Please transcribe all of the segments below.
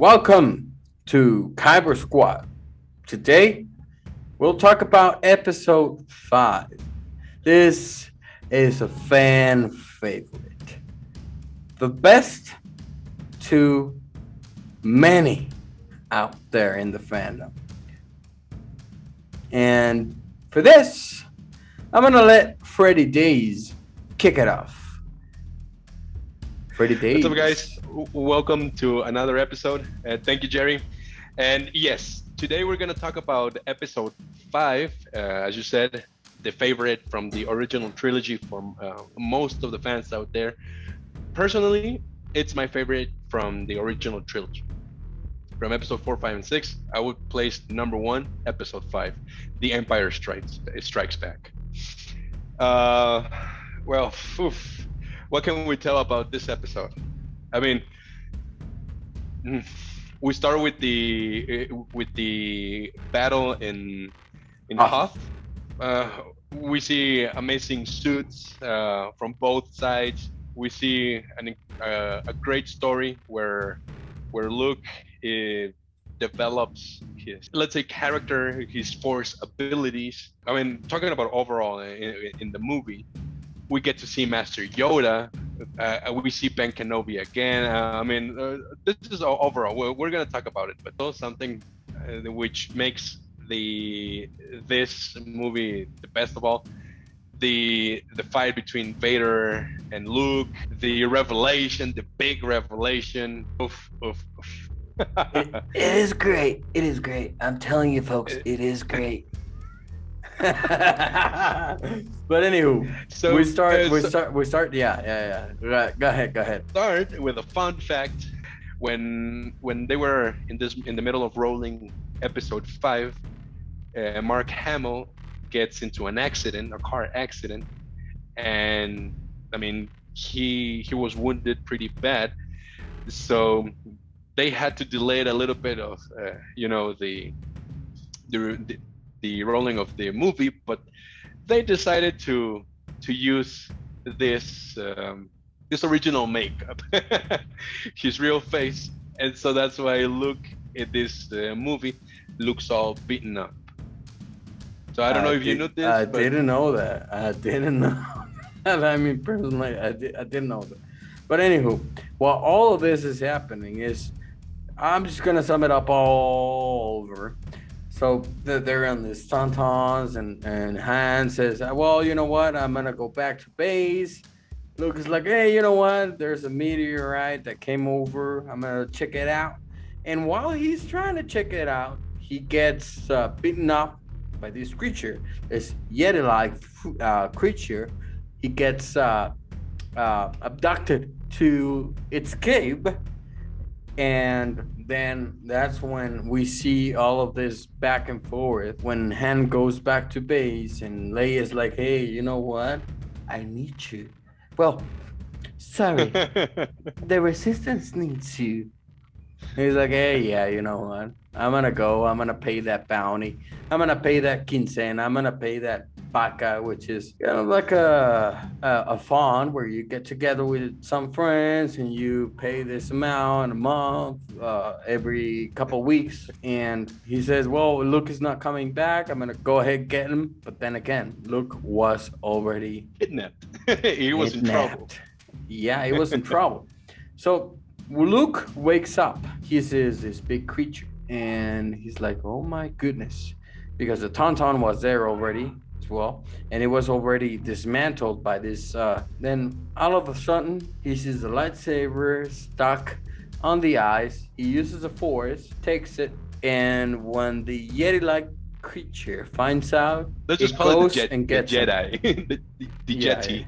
Welcome to Kyber Squad. Today, we'll talk about episode five. This is a fan favorite. The best to many out there in the fandom. And for this, I'm gonna let Freddie Days kick it off. Freddie Days. What's up, guys? Welcome to another episode. Uh, thank you, Jerry. And yes, today we're going to talk about episode five. Uh, as you said, the favorite from the original trilogy from uh, most of the fans out there. Personally, it's my favorite from the original trilogy. From episode four, five, and six, I would place number one, episode five, The Empire Strikes Strikes Back. Uh, well, oof, what can we tell about this episode? I mean, mm, we start with the uh, with the battle in in Hoth. Hoth. Uh, we see amazing suits uh, from both sides. We see an, uh, a great story where where Luke uh, develops his let's say character, his force abilities. I mean, talking about overall in, in the movie, we get to see Master Yoda. Uh, we see Ben Kenobi again. Uh, I mean, uh, this is overall. We're, we're going to talk about it, but also something uh, which makes the this movie the best of all. The the fight between Vader and Luke, the revelation, the big revelation. Oof, oof, oof. It- it is great. It is great. I'm telling you, folks, it is great. but anywho, so we start. uh, we start. We start. Yeah, yeah, yeah. Right, Go ahead. Go ahead. start with a fun fact when when they were in this in the middle of rolling episode five uh, mark hamill gets into an accident a car accident and i mean he he was wounded pretty bad so they had to delay it a little bit of uh, you know the, the the rolling of the movie but they decided to to use this um, this original makeup, his real face, and so that's why Luke in this uh, movie looks all beaten up. So I don't know if you know this. I but didn't know that. I didn't know. that. I mean, personally, I, did, I didn't know that. But anywho, while all of this is happening, is I'm just gonna sum it up all over. So they're- on this tauntauns, and and Han says, "Well, you know what? I'm gonna go back to base." Luke is like, "Hey, you know what? There's a meteorite that came over. I'm gonna check it out." And while he's trying to check it out, he gets uh, beaten up by this creature, this Yeti-like uh, creature. He gets uh, uh, abducted to its cave, and then that's when we see all of this back and forth. When Han goes back to base, and Leia's like, "Hey, you know what? I need you." Well, sorry, the Resistance needs you. He's like, hey, yeah, you know what? I'm gonna go. I'm gonna pay that bounty. I'm gonna pay that quincena. I'm gonna pay that baca, which is kind of like a, a a fund where you get together with some friends and you pay this amount a month, uh, every couple weeks. And he says, well, Luke is not coming back. I'm gonna go ahead and get him. But then again, Luke was already kidnapped. he was in trouble. Yeah, he was in trouble. So Luke wakes up. He sees this big creature, and he's like, "Oh my goodness!" Because the tauntaun was there already well, and it was already dismantled by this. Uh, then all of a sudden, he sees the lightsaber stuck on the ice. He uses the force, takes it, and when the Yeti-like creature finds out, Let's just call it the, jet, and the gets him. Jedi, the, the, the Yeah, Jetty.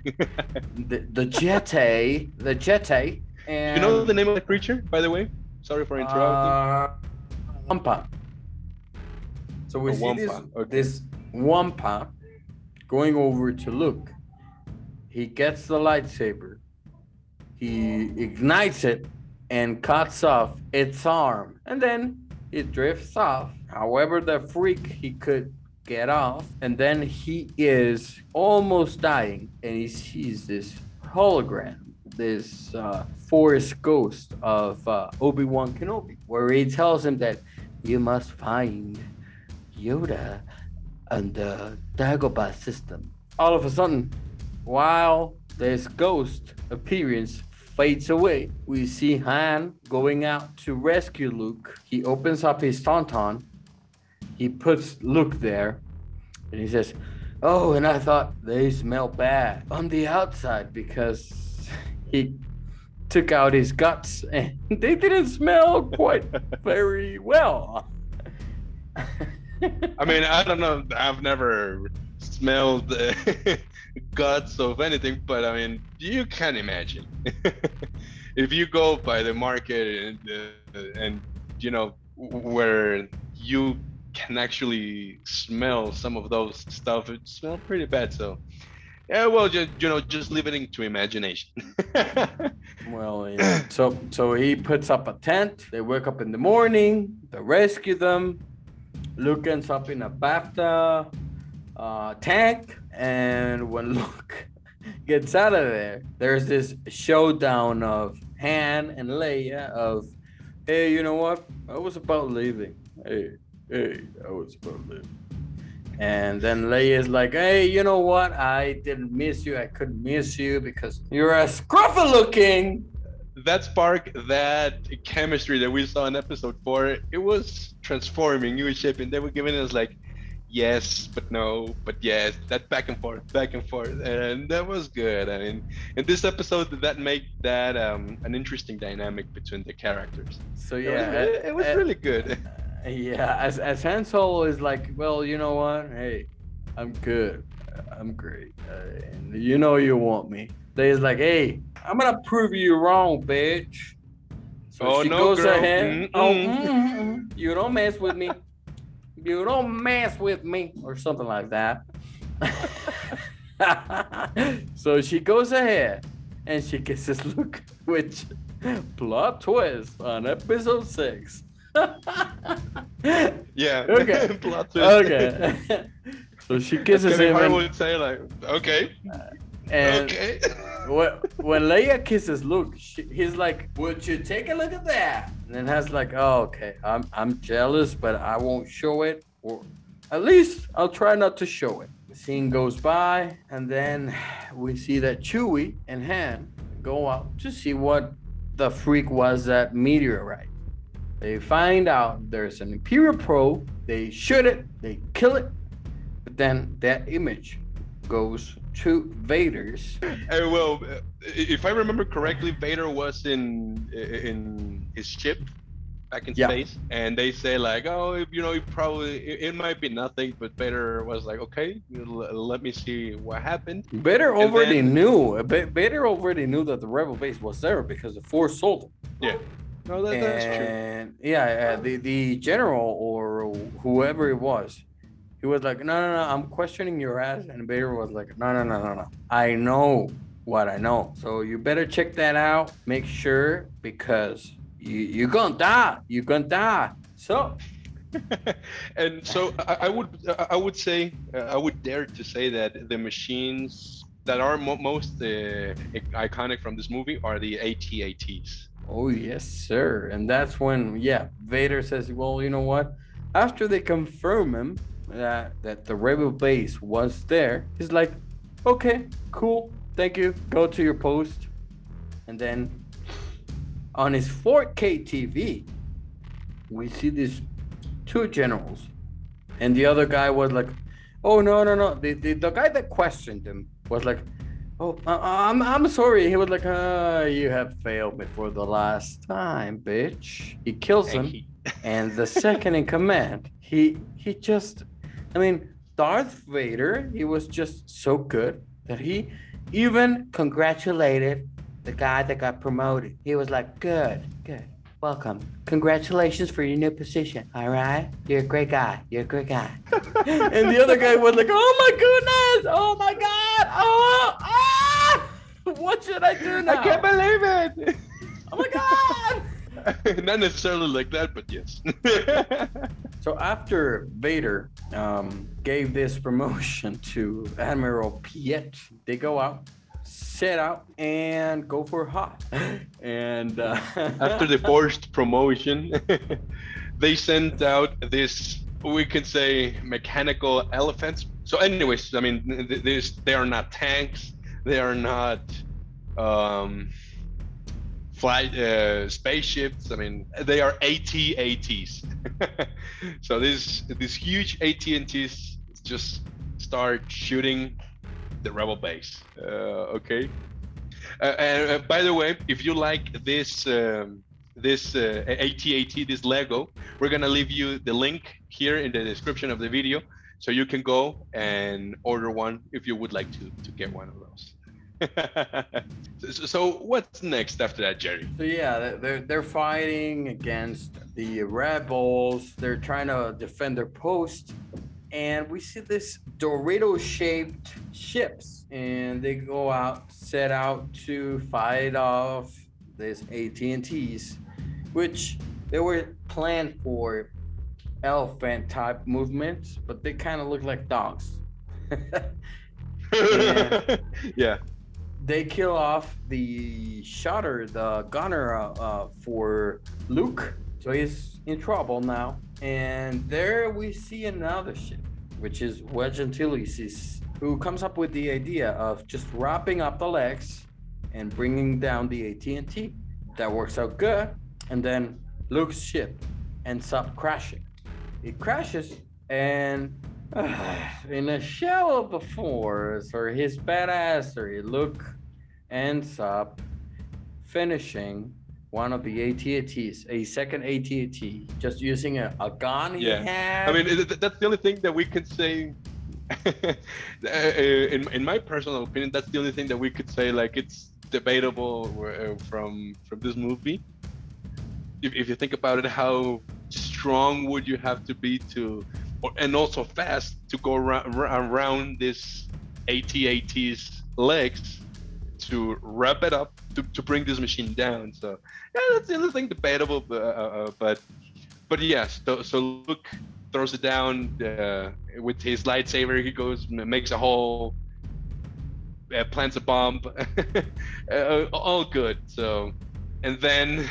the the Jetty, the Jetty, and you know the name of the creature, by the way? Sorry for interrupting. Uh, Wampa. So we A see this, Wampa, okay. this Wampa going over to Luke. He gets the lightsaber. He ignites it and cuts off its arm. And then it drifts off. However, the freak he could get off. And then he is almost dying. And he sees this hologram this uh, Force Ghost of uh, Obi Wan Kenobi, where he tells him that you must find Yoda and the Dagobah system. All of a sudden, while this ghost appearance fades away, we see Han going out to rescue Luke. He opens up his tauntaun. He puts Luke there, and he says, "Oh, and I thought they smell bad on the outside because he took out his guts and they didn't smell quite very well." I mean, I don't know. I've never smelled guts of anything, but I mean, you can imagine. if you go by the market and, uh, and you know where you can actually smell some of those stuff, it smells pretty bad. So, yeah, well, just you know, just leave it into imagination. well, yeah. so so he puts up a tent. They wake up in the morning. They rescue them. Luke ends up in a bacta uh, tank, and when Luke gets out of there, there's this showdown of Han and Leia of, hey, you know what? I was about leaving. Hey, hey, I was about leaving. And then Leia's like, hey, you know what? I didn't miss you. I couldn't miss you because you're a scruffy looking that spark, that chemistry that we saw in episode four, it was transforming. You were shipping. They were giving us like, yes, but no, but yes. That back and forth, back and forth, and that was good. I mean, in this episode, that made that um, an interesting dynamic between the characters. So yeah, it was, it was uh, really good. Yeah, as as Han Solo is like, well, you know what? Hey, I'm good. I'm great. Uh, and you know you want me. They's like, hey, I'm gonna prove you wrong, bitch. So oh, she no, goes girl. ahead. Mm-mm. Oh, mm-mm. you don't mess with me. You don't mess with me, or something like that. so she goes ahead and she kisses Luke, which plot twist on episode six. yeah. Okay. plot twist. Okay. so she kisses him. I would say like, okay. And okay. When, when Leia kisses Luke, she, he's like, "Would you take a look at that?" And then has like, "Oh, okay, I'm I'm jealous, but I won't show it, or at least I'll try not to show it." The scene goes by, and then we see that Chewie and Han go out to see what the freak was that meteorite. They find out there's an Imperial probe. They shoot it. They kill it. But then that image goes to Vader's. Uh, well, if I remember correctly, Vader was in in his ship back in yeah. space, and they say like, oh, you know, it probably it, it, might be nothing, but Vader was like, okay, let me see what happened. Vader and already then, knew. Vader already knew that the rebel base was there because the Force told him. Yeah. No, that, that's true. Yeah, uh, the the general or whoever it was he was like, no, no, no, I'm questioning your ass. And Vader was like, no, no, no, no, no. I know what I know. So you better check that out. Make sure because you, you're going to die. You're going to die. So. and so I, I, would I would say uh, I would dare to say that the machines that are mo- most uh, iconic from this movie are the AT-ATs. Oh yes, sir. And that's when yeah, Vader says, "Well, you know what? After they confirm him, that that the rebel base was there, he's like, okay, cool, thank you. Go to your post, and then on his 4K TV, we see these two generals, and the other guy was like, oh no no no, the the, the guy that questioned him was like. Oh, uh, I'm I'm sorry. He was like, uh, you have failed me for the last time, bitch. He kills him, and the second in command, he he just I mean, Darth Vader, he was just so good that he even congratulated the guy that got promoted. He was like, good, good. Welcome. Congratulations for your new position. All right. You're a great guy. You're a great guy. and the other guy was like, oh my goodness. Oh my God. Oh, ah. What should I do now? I can't believe it. Oh my God. Not necessarily like that, but yes. so after Vader um, gave this promotion to Admiral Piet, they go out, set out and go for Hoth. and uh, after the forced promotion, they sent out this we can say mechanical elephants. So, anyways, I mean, this they are not tanks. They are not um, flight uh, spaceships. I mean, they are AT-ATs. so these these huge AT-ATs just start shooting the rebel base. Uh, okay. Uh, and uh, by the way, if you like this um, this uh, AT-AT, this Lego, we're gonna leave you the link here in the description of the video, so you can go and order one if you would like to to get one of those. so, what's next after that, Jerry? So yeah, they're they're fighting against the rebels. They're trying to defend their post, and we see this Dorito-shaped ships, and they go out, set out to fight off these AT-ATs, which they were planned for elephant type movements, but they kind of look like dogs. yeah. They kill off the shutter, the gunner uh, uh, for Luke, so he's in trouble now. And there we see another ship, which is Wedge Antilles, who comes up with the idea of just wrapping up the legs and bringing down the AT-AT. That works out good. And then Luke's ship ends up crashing. It crashes and in a show of the force or his badassery, Luke ends up finishing one of the AT-ATs, a second AT-AT, just using a, a gun he yeah. had. I mean, that's the only thing that we can say. in, in my personal opinion, that's the only thing that we could say. Like, it's debatable uh, from from this movie. If, if you think about it, how strong would you have to be to, and also fast to go around, around this AT-AT's legs to wrap it up to, to bring this machine down. So yeah, that's the other thing debatable, but uh, uh, but, but yes. So, so Luke throws it down uh, with his lightsaber. He goes makes a hole, uh, plants a bomb. uh, all good. So, and then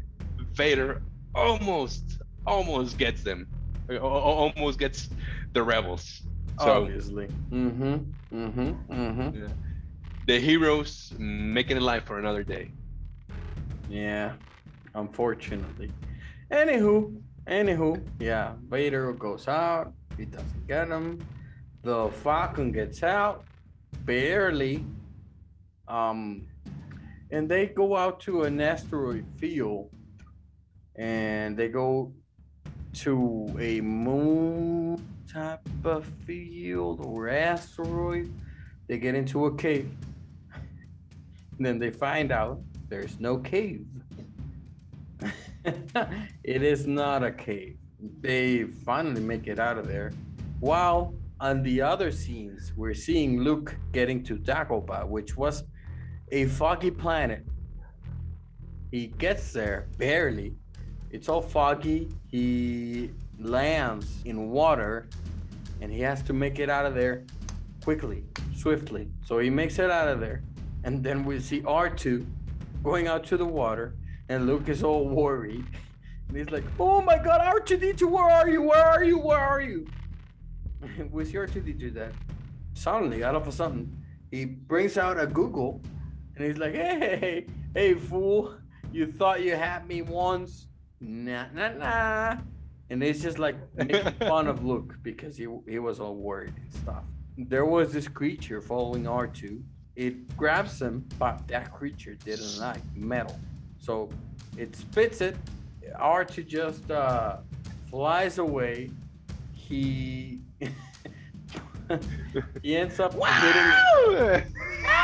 Vader almost almost gets them, almost gets the rebels. So, Obviously. Mm-hmm. Mm-hmm. Mm-hmm. Yeah the heroes making it live for another day. Yeah, unfortunately. Anywho, anywho, yeah, Vader goes out. He doesn't get him. The Falcon gets out, barely. Um, and they go out to an asteroid field, and they go to a moon type of field or asteroid. They get into a cave and then they find out there's no cave. it is not a cave. They finally make it out of there. While on the other scenes, we're seeing Luke getting to Dagobah, which was a foggy planet. He gets there barely. It's all foggy. He lands in water and he has to make it out of there quickly, swiftly. So he makes it out of there and then we see R2 going out to the water, and Luke is all worried. And he's like, Oh my god, R2D2, where are you? Where are you? Where are you? we see R2D2 that suddenly, out of a sudden, he brings out a Google and he's like, Hey, hey, hey, hey, fool, you thought you had me once? Nah, nah, nah. And it's just like making fun of Luke because he, he was all worried and stuff. There was this creature following R2 it grabs him, but that creature didn't like metal. So it spits it. R2 just uh, flies away. He he ends up wow!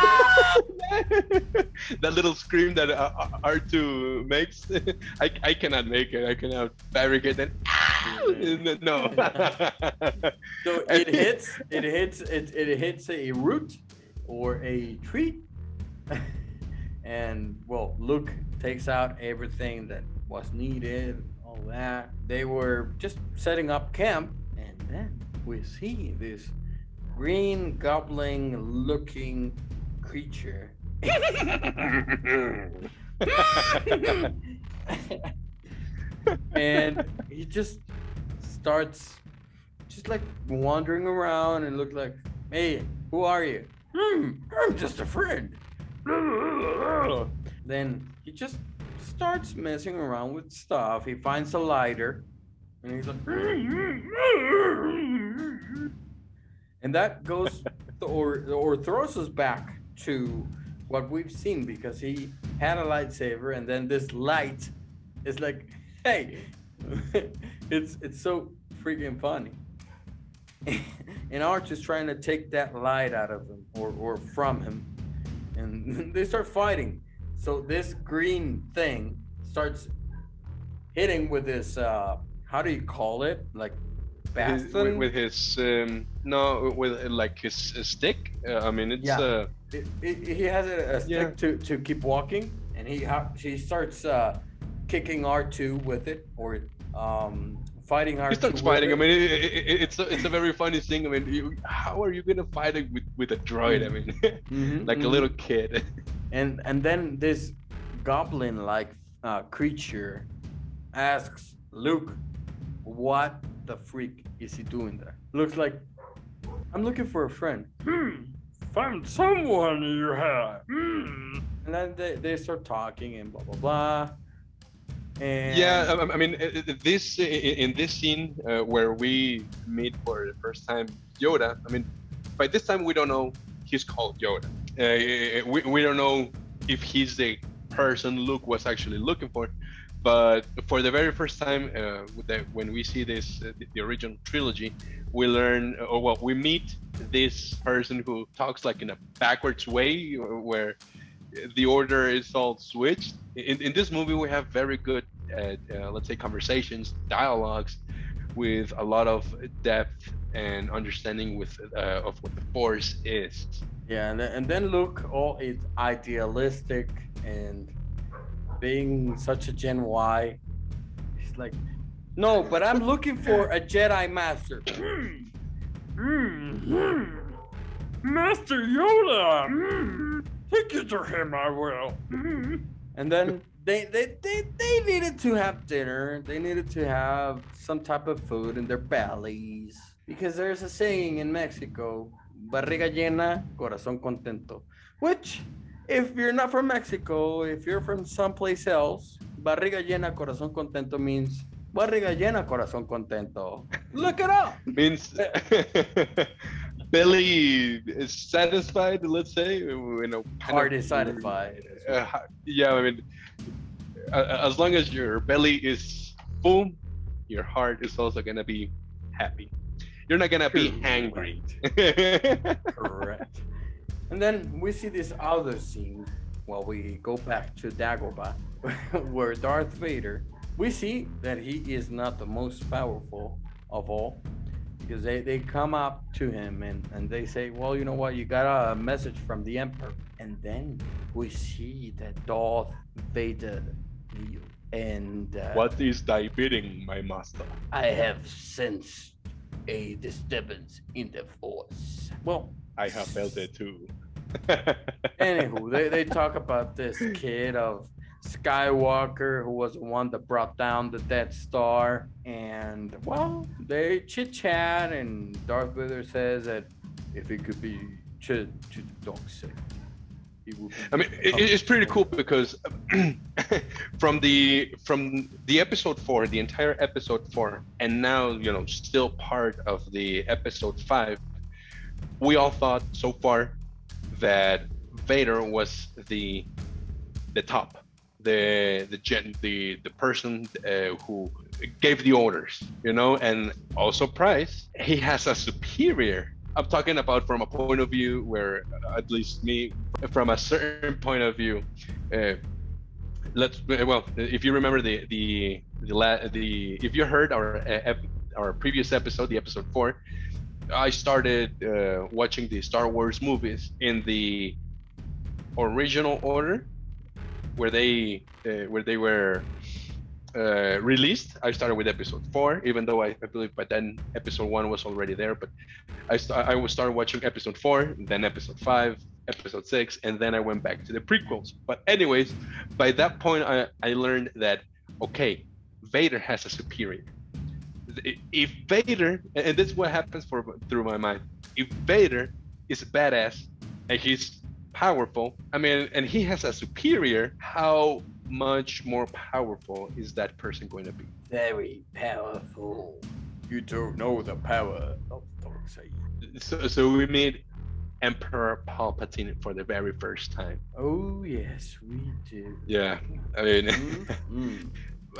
that little scream that uh, R2 makes, I, I cannot make it. I cannot fabricate that. no. so it hits. It hits. It, it hits a root or a tree, and well, Luke takes out everything that was needed, all that. They were just setting up camp, and then we see this green goblin looking creature. and he just starts just like wandering around and look like, hey, who are you? Hmm, I'm just a friend. then he just starts messing around with stuff. He finds a lighter and he's like, and that goes or or throws us back to what we've seen because he had a lightsaber and then this light is like hey it's it's so freaking funny. And arch is trying to take that light out of him or or from him and they start fighting. So this green thing starts hitting with this uh how do you call it? Like his, with, with, his um, no with like his, his stick? Uh, i mean it's yeah. uh it, it, he has a, a stick yeah. to to keep walking and he he starts uh kicking r2 with it or um fighting r2 he starts fighting it. i mean it, it's a, it's a very funny thing i mean you, how are you gonna fight it with with a droid i mean mm-hmm, like mm-hmm. a little kid and and then this goblin like uh, creature asks luke what the freak is he doing there? Looks like I'm looking for a friend. Hmm. Find someone you have. Hmm. And then they, they start talking and blah blah blah. And yeah, I, I mean, this in this scene uh, where we meet for the first time Yoda. I mean, by this time we don't know he's called Yoda. Uh, we, we don't know if he's the person Luke was actually looking for but for the very first time uh, when we see this uh, the original trilogy we learn uh, or well we meet this person who talks like in a backwards way uh, where the order is all switched. In, in this movie we have very good uh, uh, let's say conversations dialogues with a lot of depth and understanding with of what the force is. Yeah and, and then Luke all is idealistic and being such a Gen Y. He's like, no, but I'm looking for a Jedi Master. Master Yoda. Take it to him, I will. and then they, they they they needed to have dinner. They needed to have some type of food in their bellies because there's a saying in Mexico: "Barriga llena, corazón contento," which if you're not from Mexico, if you're from someplace else, barriga llena, corazón contento means barriga llena, corazón contento. Look it up. Means belly is satisfied, let's say. You know, heart is satisfied. Uh, yeah, I mean, uh, as long as your belly is full, your heart is also gonna be happy. You're not gonna be hungry. Correct. And then we see this other scene while we go back to Dagobah, where Darth Vader, we see that he is not the most powerful of all because they, they come up to him and, and they say, well, you know what, you got a message from the Emperor. And then we see that Darth Vader and uh, what is thy bidding, my master? I have sensed a disturbance in the force. Well, I have felt it too. Anywho, they, they talk about this kid of Skywalker who was the one that brought down the Death Star. And well, they chit chat, and Darth Vader says that if it could be to, to the dark side. I mean, it's pretty cool because from the from the episode four, the entire episode four, and now you know still part of the episode five, we all thought so far that Vader was the the top, the the gen, the the person uh, who gave the orders, you know, and also Price. He has a superior. I'm talking about from a point of view where, uh, at least me, from a certain point of view, uh, let's well, if you remember the the the, the if you heard our uh, our previous episode, the episode four, I started uh, watching the Star Wars movies in the original order, where they uh, where they were uh, released. I started with Episode Four, even though I, I believe by then Episode One was already there. But I st- I was started watching Episode Four, then Episode Five, episode six, and then I went back to the prequels. But anyways, by that point, I, I learned that okay, Vader has a superior. If Vader, and this is what happens for through my mind, if Vader is a badass and he's powerful, I mean, and he has a superior, how much more powerful is that person going to be? Very powerful. You don't know the power of dark side. So, so we meet Emperor Palpatine for the very first time. Oh yes, we do. Yeah, I mean, mm-hmm.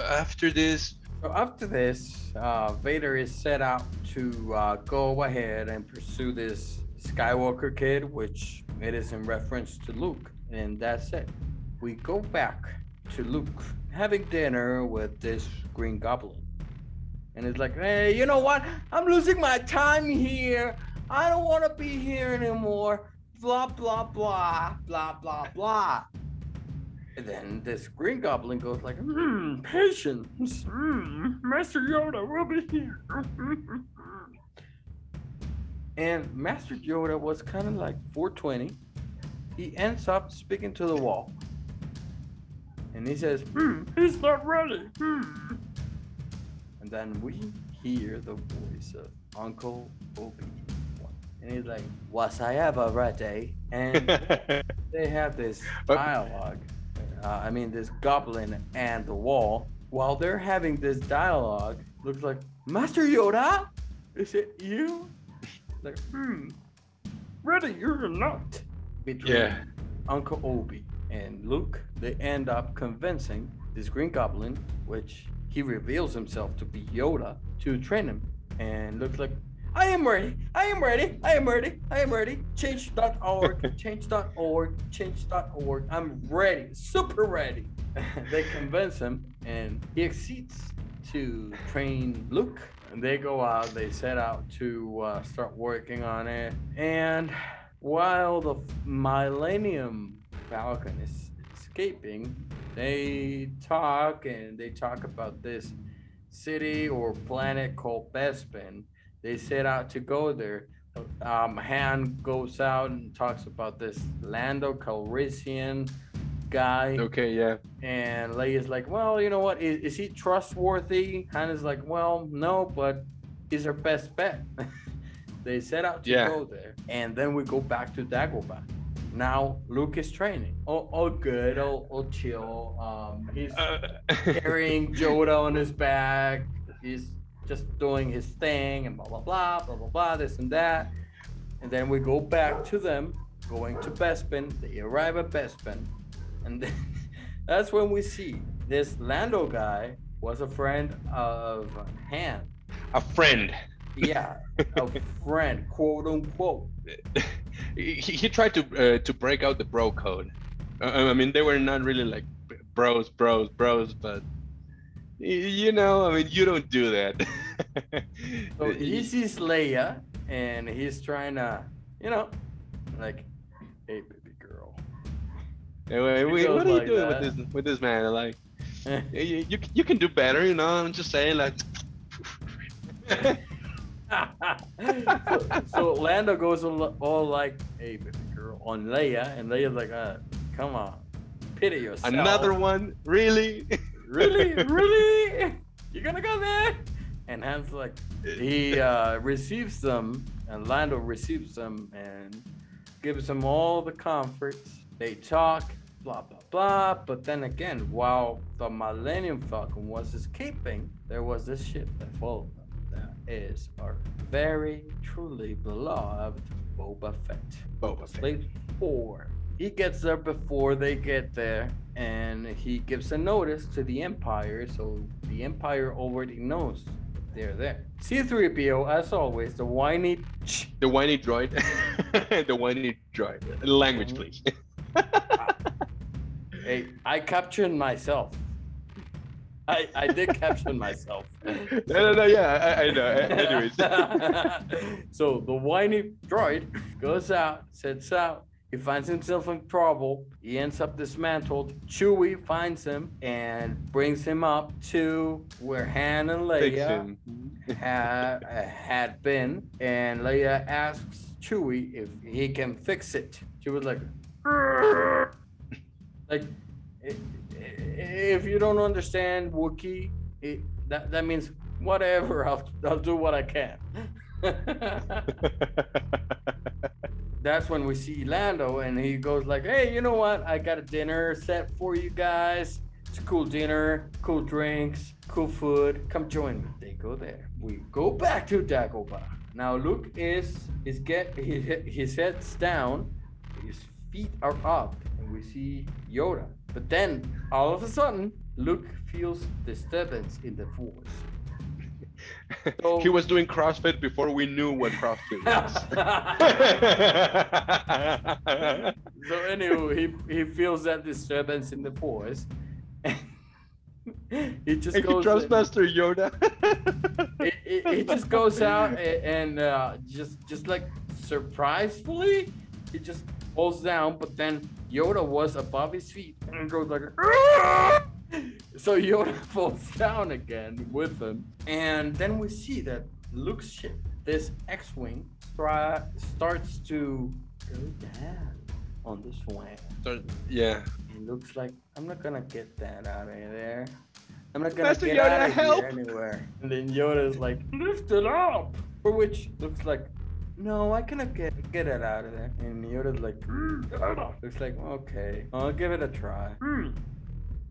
after this. So after this, uh, Vader is set out to uh, go ahead and pursue this Skywalker kid, which it is in reference to Luke, and that's it. We go back to Luke having dinner with this Green Goblin. And it's like, hey, you know what? I'm losing my time here. I don't want to be here anymore. Blah, blah, blah, blah, blah, blah. And then this Green Goblin goes like, hmm, patience. Hmm, Master Yoda will be here. and Master Yoda was kind of like 420. He ends up speaking to the wall. And he says, hmm, he's not ready. Hmm. And then we hear the voice of Uncle Obi. And he's like, was I ever ready? And they have this dialogue. Uh, I mean, this goblin and the wall. While they're having this dialogue, looks like, Master Yoda? Is it you? Like, hmm, ready you're not. Between yeah. Uncle Obi and Luke, they end up convincing this Green Goblin, which he reveals himself to be Yoda, to train him. And looks like, I am ready, I am ready, I am ready, I am ready. Change.org, change.org, change.org. I'm ready, super ready. they convince him, and he exceeds to train Luke. And they go out, they set out to uh, start working on it. And while the Millennium Falcon is escaping, they talk and they talk about this city or planet called Bespin. They set out to go there. Um, Han goes out and talks about this Lando Calrissian guy. Okay, yeah. And Leia's like, well, you know what? Is, is he trustworthy? Han is like, well, no, but he's our best bet. they set out to yeah. go there. And then we go back to Dagobah now Luke is training. Oh, all good, Oh, all chill. Um, he's uh, carrying Yoda on his back. He's just doing his thing and blah blah blah blah blah blah this and that. And then we go back to them going to Bespin. They arrive at Bespin, and then that's when we see this Lando guy was a friend of Han. A friend. Yeah, a friend, quote unquote. he, he tried to uh, to break out the bro code. Uh, I mean, they were not really like bros, bros, bros, but you know, I mean, you don't do that. so he sees Leia, and he's trying to, you know, like, hey, baby girl. Anyway, we, what are like you doing that. with this with this man? Like, you, you you can do better, you know. I'm just saying, like. so, so Lando goes all, all, like, "Hey, baby girl," on Leia, and Leia's like, uh, "Come on, pity yourself." Another one, really? Really, really? You're gonna go there? And Han's like, he uh, receives them, and Lando receives them, and gives them all the comforts. They talk, blah blah blah. But then again, while the Millennium Falcon was escaping, there was this ship that followed them. That is our very truly beloved Boba Fett. Boba Fett. four. He gets there before they get there, and he gives a notice to the Empire, so the Empire already knows they're there. C3PO, as always, the whiny. The whiny droid. the whiny droid. Language, please. hey, I captured myself. I, I did caption myself. no, no, no, yeah, I, I know. Anyways. so the whiny droid goes out, sets out. He finds himself in trouble. He ends up dismantled. Chewie finds him and brings him up to where Han and Leia had, had been. And Leia asks Chewie if he can fix it. she was like, like, i- i- if you don't understand Wookiee, it, that that means whatever. I'll I'll do what I can. That's when we see Lando, and he goes like, "Hey, you know what? I got a dinner set for you guys. It's a cool dinner, cool drinks, cool food. Come join me." They go there. We go back to Dagobah. Now Luke is is get he his head's down, his feet are up, and we see Yoda. But then all of a sudden, Luke feels disturbance in the force. So- he was doing CrossFit before we knew what CrossFit was. so anyway, he he feels that disturbance in the force. he just Hey, goes. Trustmaster Yoda. He, he- he just goes out a- and uh, just just like surprisingly, he just falls down. But then Yoda was above his feet and goes like. So Yoda falls down again with him, and then we see that Luke's ship, this X-wing, try, starts to go down on the swing. So, yeah. It looks like I'm not gonna get that out of there. I'm not gonna Master get Yoda, out of help! here anywhere. And then Yoda's like, lift it up. For which looks like, no, I cannot get get it out of there. And Yoda's like, "Mm, looks like, okay, I'll give it a try. Hmm.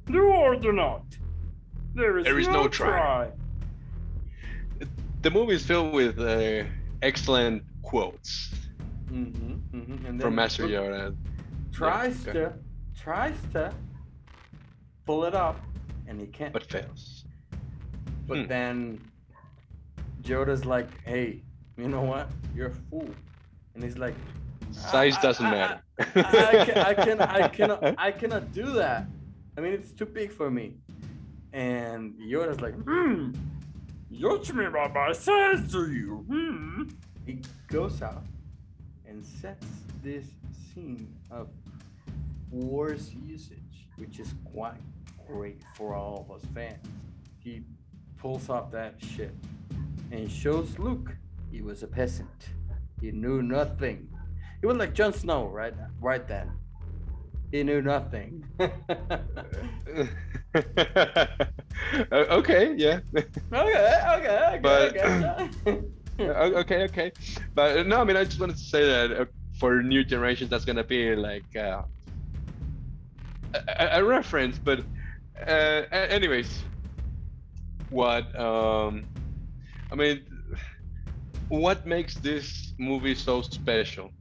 You or do not. There is, There is no try. The movie is filled with uh, excellent quotes Mm-hmm, mm-hmm. And then from Master Luke Yoda. tries Yeah, to tries to pull it up, and he can't. but fails. But Hmm. then Yoda's like, hey, you know what? You're a fool. And he's like, Size I- doesn't I- matter. I, I, can, I, can, I, cannot, I cannot do that. I mean, it's too big for me. And Yoda's like, hmm, judge me by my size to you. Hmm. He goes out and sets this scene of force usage, which is quite great for all of us fans. He pulls off that shit and shows Luke he was a peasant. He knew nothing. He was like Jon Snow, right? Right then. He knew nothing. Okay, yeah. okay, okay, okay. But- I gotcha. O- okay, okay. But uh, no, I mean, I just wanted to say that uh, for new generations, that's gonna be like uh, a, a- a reference. But uh, anyways, what um, I mean, what makes this movie so special?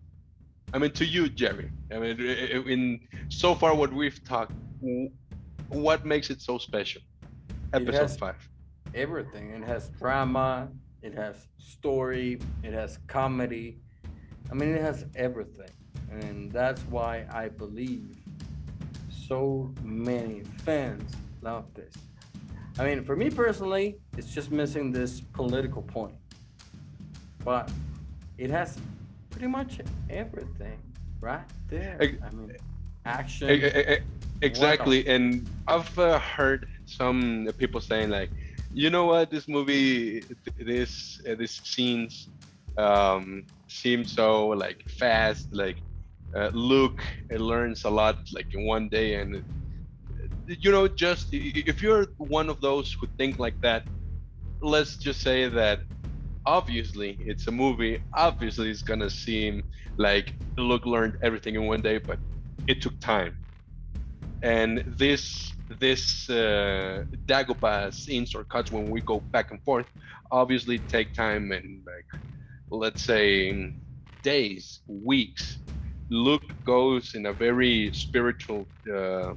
I mean, to you, Jerry. I mean, in so far what we've talked, what makes it so special? Episode five. Everything. It has drama. It has story. It has comedy. I mean, it has everything, and that's why I believe so many fans love this. I mean, for me personally, it's just missing this political point, but it has pretty much everything right there. Ex- I mean, action. E- e- Exactly, and I've uh, heard some people saying like, you know what, this movie, th- this uh, these scenes, um, seem so like fast. Like, uh, Luke uh, learns a lot like in one day, and uh, you know, just i- i- if you're one of those who think like that, let's just say that obviously it's a movie. Obviously, it's gonna seem like Luke learned everything in one day, but it took time and this this uh, Dagobah scenes or cuts when we go back and forth obviously take time and like let's say days weeks Luke goes in a very spiritual uh,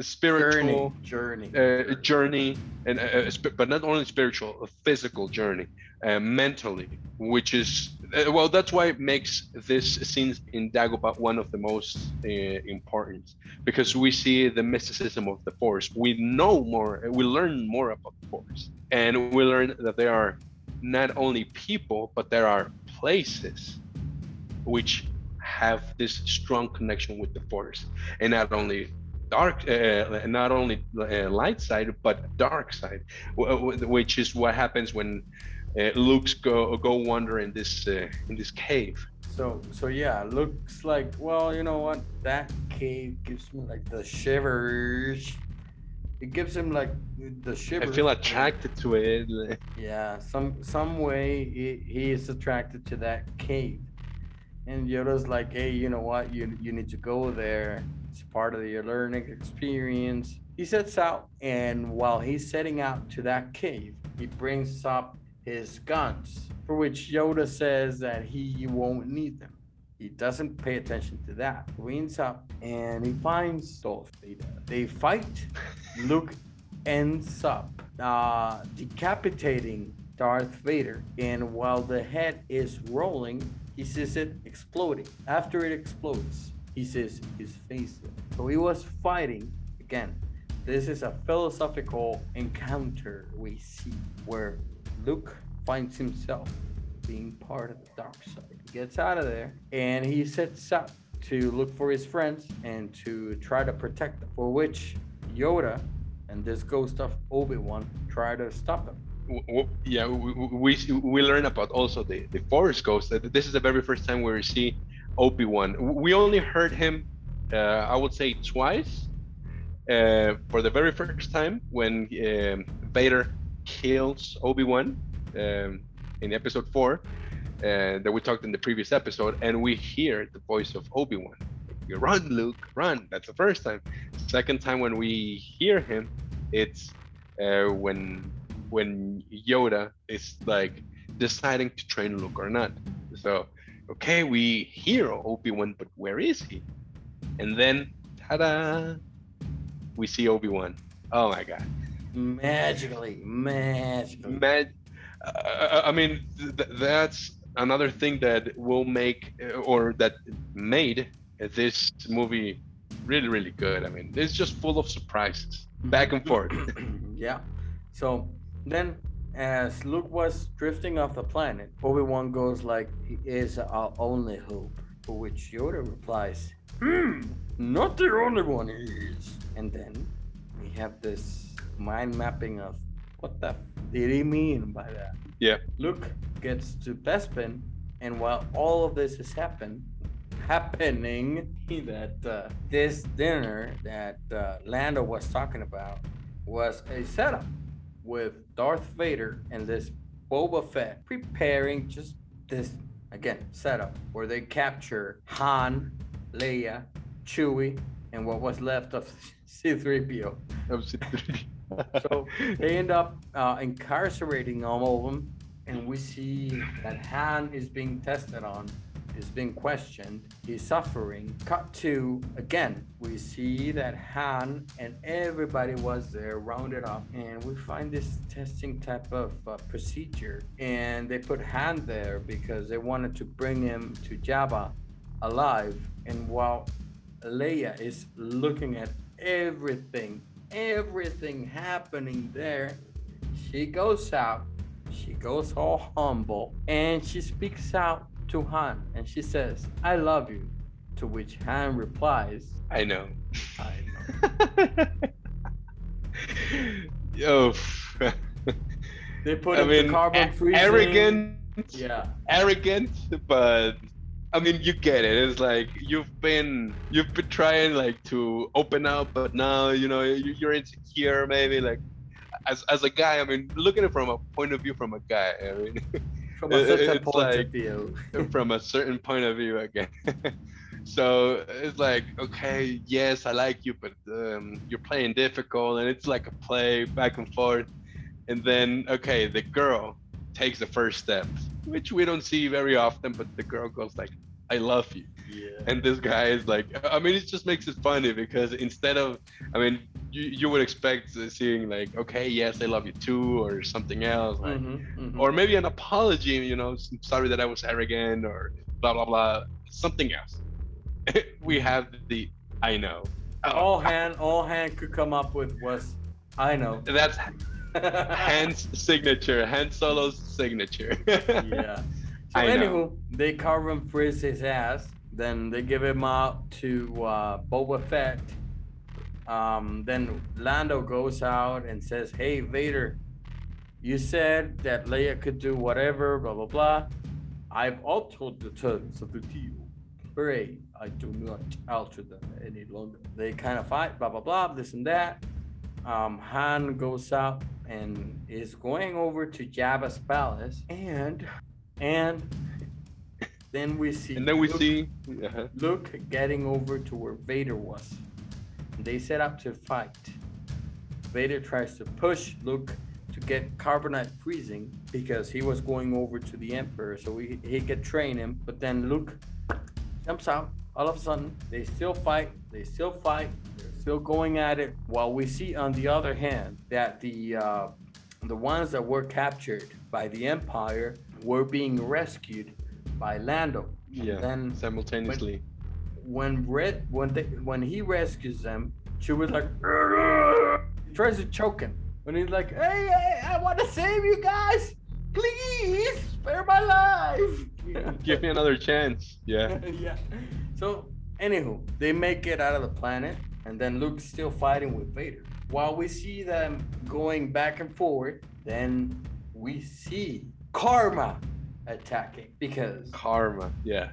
spiritual journey, journey, uh, journey, and uh, uh, but not only spiritual, a physical journey, uh, mentally, which is uh, well, that's why it makes this scene in Dagobah one of the most uh, important because we see the mysticism of the Force. We know more, we learn more about the Force, and we learn that there are not only people, but there are places which have this strong connection with the Force, and not only dark uh, not only uh, light side but dark side which is what happens when uh, Luke's go go wander in this uh, in this cave So so yeah, looks like well, you know what? That cave gives me like the shivers. It gives him like the shivers. I feel attracted to it. Yeah, some some way he, he is attracted to that cave. And Yoda's like, hey, you know what? You you need to go there. It's part of your learning experience. He sets out, and while he's setting out to that cave, he brings up his guns, for which Yoda says that he won't need them. He doesn't pay attention to that. Leans up and he finds Darth Vader. They fight. Luke ends up uh, decapitating Darth Vader, and while the head is rolling, he sees it exploding. After it explodes, he sees his face. So he was fighting again. This is a philosophical encounter we see where Luke finds himself being part of the dark side. He gets out of there and he sets out to look for his friends and to try to protect them. For which Yoda and this ghost of Obi-Wan try to stop w- yeah, we, we we learn about also the the Force Ghost. This is the very first time we see Obi Wan. We only heard him, uh, I would say, twice. Uh, for the very first time when um, Vader kills Obi Wan um, in Episode Four, uh, that we talked in the previous episode, and we hear the voice of Obi Wan. Run, Luke, run. That's the first time. Second time when we hear him, it's uh, when when Yoda is like deciding to train Luke or not. So, okay, we hear Obi Wan, but where is he? And then, ta-da! We see Obi Wan. Oh my God! Magically, magically. Man, uh, I mean, th- that's another thing that will make uh, or that made this movie really, really good. I mean, it's just full of surprises, back and forth. yeah. So then, as Luke was drifting off the planet, Obi Wan goes like, "He is our only hope." For which Yoda replies, "Hmm, not the only one he is." And then we have this mind mapping of what the f- did he mean by that? Yeah. Luke gets to Bespin, and while all of this is happen, happening, that uh, this dinner that uh, Lando was talking about was a setup with Darth Vader and this Boba Fett preparing just this again setup where they capture Han, Leia, Chewie, and what was left of C-3PO. Of C3. So they end up uh, incarcerating all of them, and we see that Han is being tested on, is being questioned, he's suffering. Cut to again, we see that Han and everybody was there, rounded up, and we find this testing type of uh, procedure. And they put Han there because they wanted to bring him to Jabba alive. And while Leia is looking at everything, everything happening there, she goes out, she goes all humble, and she speaks out to Han and she says, I love you. To which Han replies, I know. I know. Yo. They put I him mean, carbon freezing. arrogant, Yeah. arrogant, but I mean, you get it. It's like you've been you've been trying like to open up, but now you know you- you're insecure. Maybe like as as a guy, I mean, looking at it from a point of view from a guy. I mean, From a certain it's point like- of view. from a certain point of view again. so it's like, okay, yes, I like you, but um, you're playing difficult, and it's like a play back and forth. And then, okay, the girl takes the first step, which we don't see very often, but the girl goes like, "I love you," Yeah. and this guy is like, I mean, it just makes it funny because instead of, I mean, you, you would expect seeing like, okay, yes, I love you too, or something else, like, Mhm, mhm. or maybe an apology, you know, sorry that I was arrogant or blah blah blah, something else. we have the I know. All Han, all Han could come up with was, I know. That's Han's signature, Han Solo's signature. yeah. So I anywho, know. they carbon freeze his ass. Then they give him out to uh, Boba Fett. Um, then Lando goes out and says, "Hey Vader, you said that Leia could do whatever, blah blah blah. I've altered the terms of the deal. Hooray, I do not alter them any longer. They kind of fight, blah, blah, blah, this and that. Um, Han goes out and is going over to Jabba's palace, and and then we see And then we Luke- see. uh Luke getting over to where Vader was. They set up to fight. Vader tries to push Luke to get carbonite freezing because he was going over to the Emperor so he, he could train him. But then Luke jumps out. All of a sudden, they still fight. They still fight. They're still going at it. While we see, on the other hand, that the uh, the ones that were captured by the Empire were being rescued by Lando. Yeah. Then Simultaneously. When Red when they when he rescues them, she was like he tries to choke him. When he's like, hey, hey I want to save you guys. Please spare my life. Give me another chance. Yeah. yeah. So, anywho, they make it out of the planet, and then Luke's still fighting with Vader. While we see them going back and forward, then we see Karma attacking because Karma. Yeah.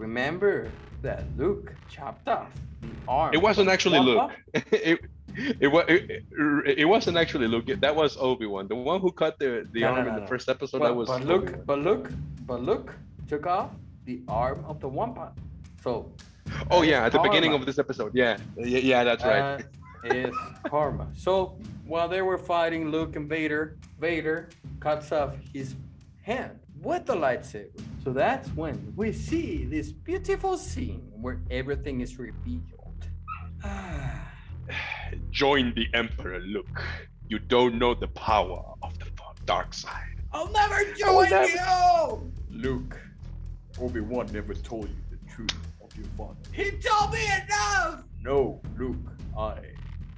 Remember that Luke chopped off the arm. It wasn't actually Luke. It, it, wa- it, it wasn't actually Luke. That was Obi Wan, the one who cut the, the No, no, arm no, in the no. first episode. But, that was but Luke, but Luke, but Luke took off the arm of the Wampa. So Oh yeah, at the beginning of this episode. Yeah, yeah, yeah that's right. Is karma. So while they were fighting Luke and Vader, Vader cuts off his hand with the lightsaber. So that's when we see this beautiful scene where everything is revealed. Join the Emperor, Luke. You don't know the power of the dark side. I'll never will join never- you! Luke, Obi-Wan never told you the truth of your father. He told me enough! No, Luke, I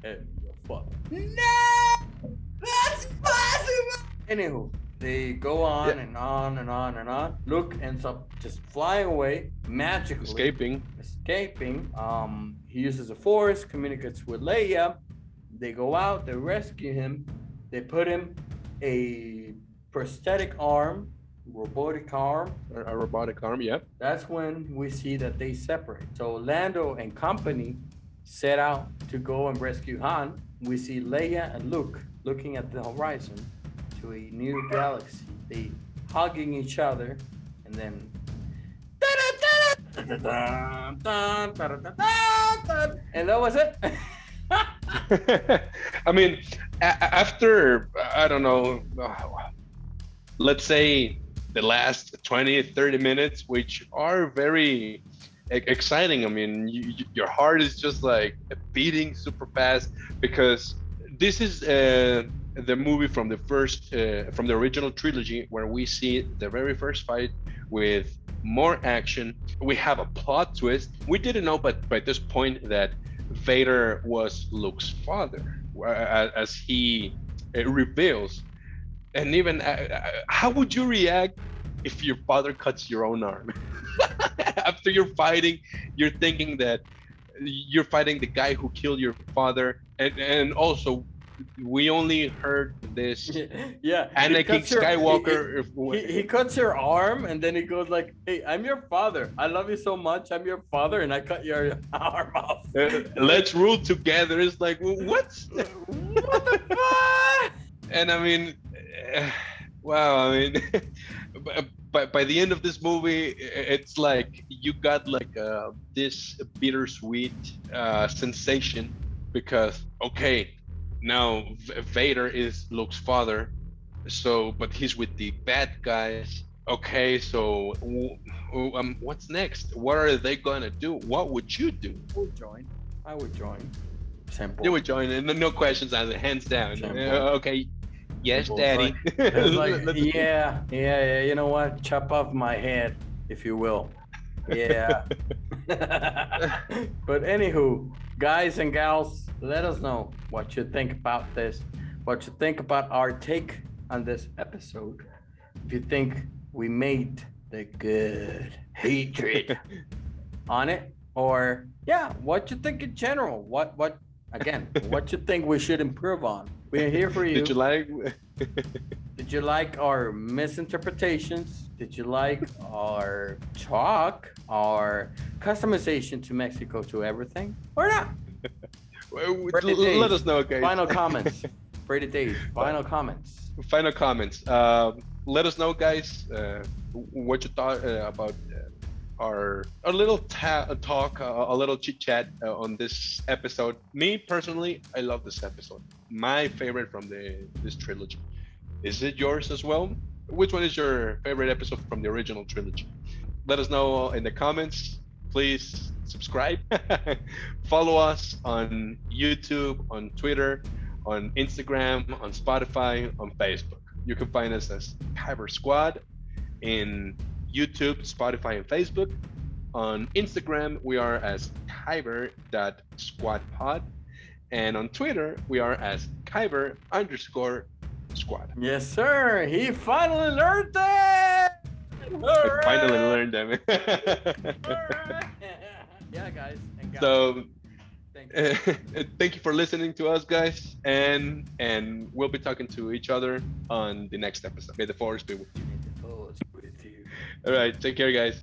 am your father. No! That's possible! Anywho, they go on Yeah. and on and on and on. Luke ends up just flying away magically Escaping. escaping. Um, he uses the force, communicates with Leia. They go out, they rescue him. They put him a prosthetic arm, robotic arm. A, a robotic arm. yeah. That's when we see that they separate. So Lando and company set out to go and rescue Han. We see Leia and Luke looking at the horizon to a new galaxy. They hugging each other and then and that was it. I mean, after I don't know, let's say the last 20, 30 minutes, which are very exciting. I mean, you- your heart is just like beating super fast because this is uh, the movie from the first, uh, from the original trilogy, where we see the very first fight with more action. We have a plot twist. We didn't know, but by this point, that Vader was Luke's father, uh, as he uh, reveals. And even uh, uh, how would you react if your father cuts your own arm? After you're fighting, you're thinking that you're fighting the guy who killed your father, and and also we only heard this yeah. he Anakin he- Skywalker. if- He, he cuts your arm and then he goes like, "Hey, I'm your father. I love you so much. I'm your father, and I cut your arm off." uh, let's rule together. It's like, what's what the fuck? and I mean, eh, wow. I mean, by, by, by the end of this movie, it's like you got like uh, this bittersweet uh, sensation because okay, now Vader is Luke's father, so but he's with the bad guys. Okay, so um, what's next? What are they gonna do? What would you do? I would join. I would join. Simple. You would join, and no questions asked, hands down. Uh, okay, yes, Simple. daddy. Like, yeah, yeah, yeah. You know what? Chop off my head, if you will. Yeah. but anywho, guys and gals, let us know what you think about this. What you think about our take on this episode. If you think we made the good hatred on it, or yeah, what you think in general. What what again? what you think we should improve on? We're here for you. Did you like? Did you like our misinterpretations? Did you like our talk, our customization to Mexico to everything, or not? Let us know, guys. Final comments. Brady Dave. Final comments. Final comments. Uh, let us know, guys, uh, what you thought uh, about uh, our a little ta- talk, a little chit chat uh, on this episode. Me personally, I love this episode. My favorite from the this trilogy. Is it yours as well? Which one is your favorite episode from the original trilogy? Let us know in the comments. Please subscribe, follow us on YouTube, on Twitter, on Instagram, on Spotify, on Facebook. You can find us as Kyber Squad in YouTube, Spotify, and Facebook. On Instagram, we are as kyber.squadpod. And on Twitter, we are as kyber underscore squad. Yes, sir. He finally learned that. I finally learned them. yeah, guys. So Thank you. thank you for listening to us, guys, and and we'll be talking to each other on the next episode. May the force be with you. May the force be with you. All right, take care, guys.